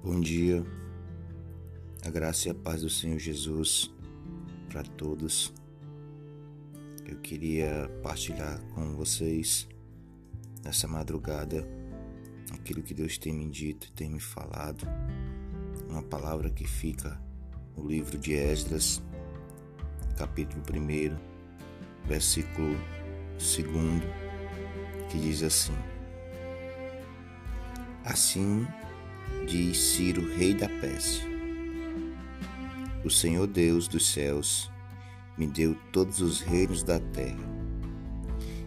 Bom dia, a graça e a paz do Senhor Jesus para todos. Eu queria partilhar com vocês nessa madrugada aquilo que Deus tem me dito e tem me falado, uma palavra que fica no livro de Esdras, capítulo 1, versículo 2, que diz assim: Assim diz Ciro, rei da Pérsia: O Senhor Deus dos céus me deu todos os reinos da terra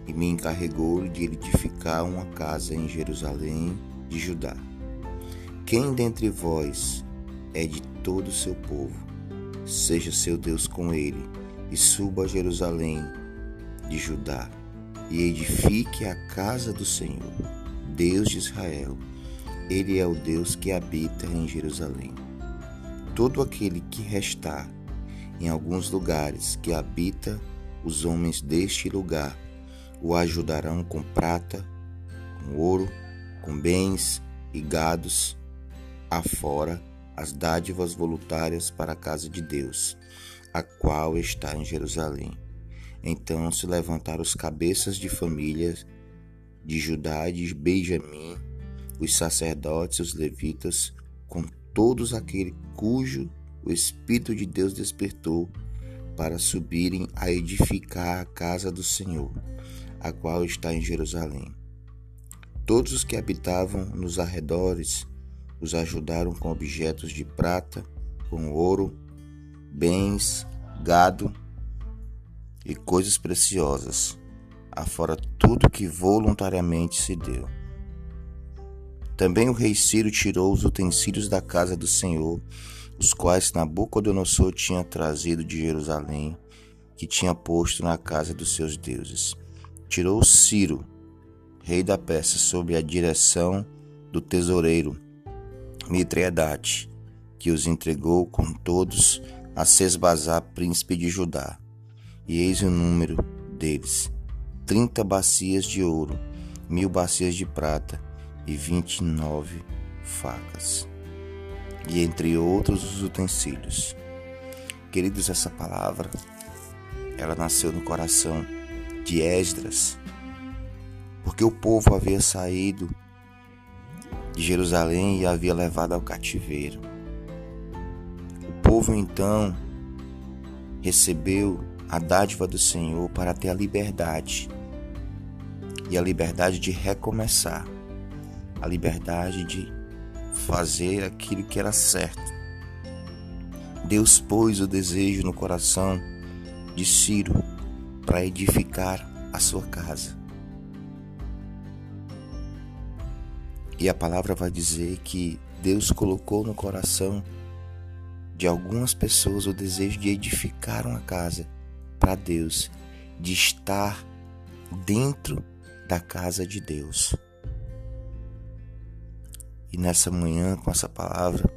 e me encarregou de edificar uma casa em Jerusalém de Judá. Quem dentre vós é de todo o seu povo, seja seu Deus com ele, e suba a Jerusalém de Judá, e edifique a casa do Senhor, Deus de Israel, ele é o Deus que habita em Jerusalém. Todo aquele que restar em alguns lugares que habita os homens deste lugar o ajudarão com prata, com ouro, com bens e gados, afora as dádivas voluntárias para a casa de Deus, a qual está em Jerusalém. Então se levantaram os cabeças de famílias de Judá e de Benjamim os sacerdotes os levitas, com todos aqueles cujo o Espírito de Deus despertou para subirem a edificar a casa do Senhor, a qual está em Jerusalém. Todos os que habitavam nos arredores os ajudaram com objetos de prata, com ouro, bens, gado e coisas preciosas, afora tudo que voluntariamente se deu. Também o rei Ciro tirou os utensílios da casa do Senhor, os quais Nabucodonosor tinha trazido de Jerusalém, que tinha posto na casa dos seus deuses. Tirou Ciro, rei da Pérsia, sob a direção do tesoureiro Mitredate, que os entregou com todos a Sesbazar, príncipe de Judá. E eis o número deles: trinta bacias de ouro, mil bacias de prata, e vinte e nove facas, e entre outros os utensílios. Queridos, essa palavra, ela nasceu no coração de Esdras, porque o povo havia saído de Jerusalém e havia levado ao cativeiro. O povo então recebeu a dádiva do Senhor para ter a liberdade e a liberdade de recomeçar a liberdade de fazer aquilo que era certo. Deus pôs o desejo no coração de Ciro para edificar a sua casa. E a palavra vai dizer que Deus colocou no coração de algumas pessoas o desejo de edificar uma casa para Deus, de estar dentro da casa de Deus. E nessa manhã, com essa palavra,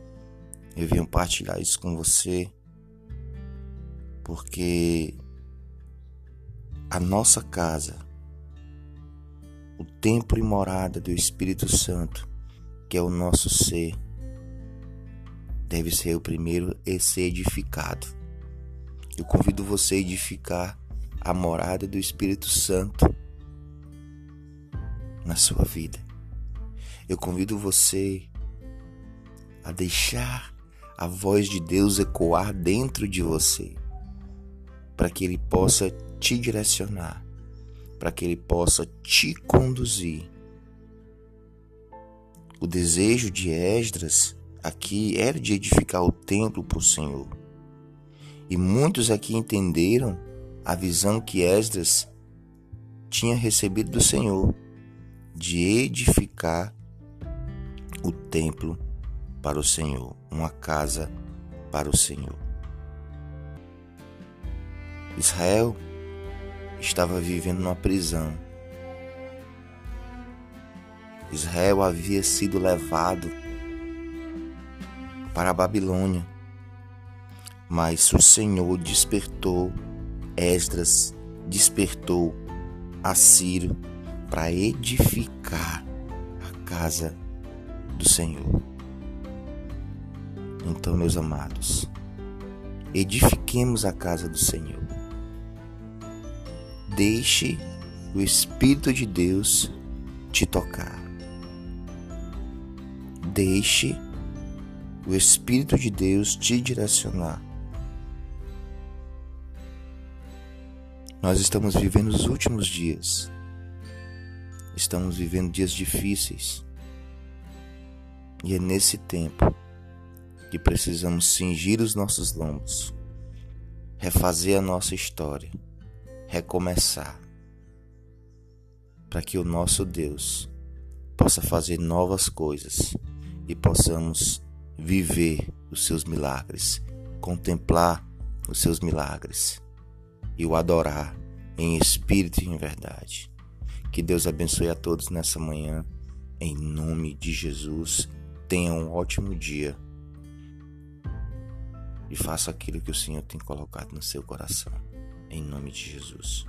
eu venho partilhar isso com você, porque a nossa casa, o templo e morada do Espírito Santo, que é o nosso ser, deve ser o primeiro a ser edificado. Eu convido você a edificar a morada do Espírito Santo na sua vida. Eu convido você a deixar a voz de Deus ecoar dentro de você, para que Ele possa te direcionar, para que Ele possa te conduzir. O desejo de Esdras aqui era de edificar o templo para o Senhor. E muitos aqui entenderam a visão que Esdras tinha recebido do Senhor de edificar o templo para o Senhor, uma casa para o Senhor. Israel estava vivendo numa prisão. Israel havia sido levado para a Babilônia, mas o Senhor despertou Esdras, despertou a Ciro para edificar a casa do Senhor. Então, meus amados, edifiquemos a casa do Senhor. Deixe o Espírito de Deus te tocar. Deixe o Espírito de Deus te direcionar. Nós estamos vivendo os últimos dias. Estamos vivendo dias difíceis. E é nesse tempo que precisamos cingir os nossos lombos, refazer a nossa história, recomeçar, para que o nosso Deus possa fazer novas coisas e possamos viver os seus milagres, contemplar os seus milagres e o adorar em espírito e em verdade. Que Deus abençoe a todos nessa manhã, em nome de Jesus. Tenha um ótimo dia e faça aquilo que o Senhor tem colocado no seu coração, em nome de Jesus.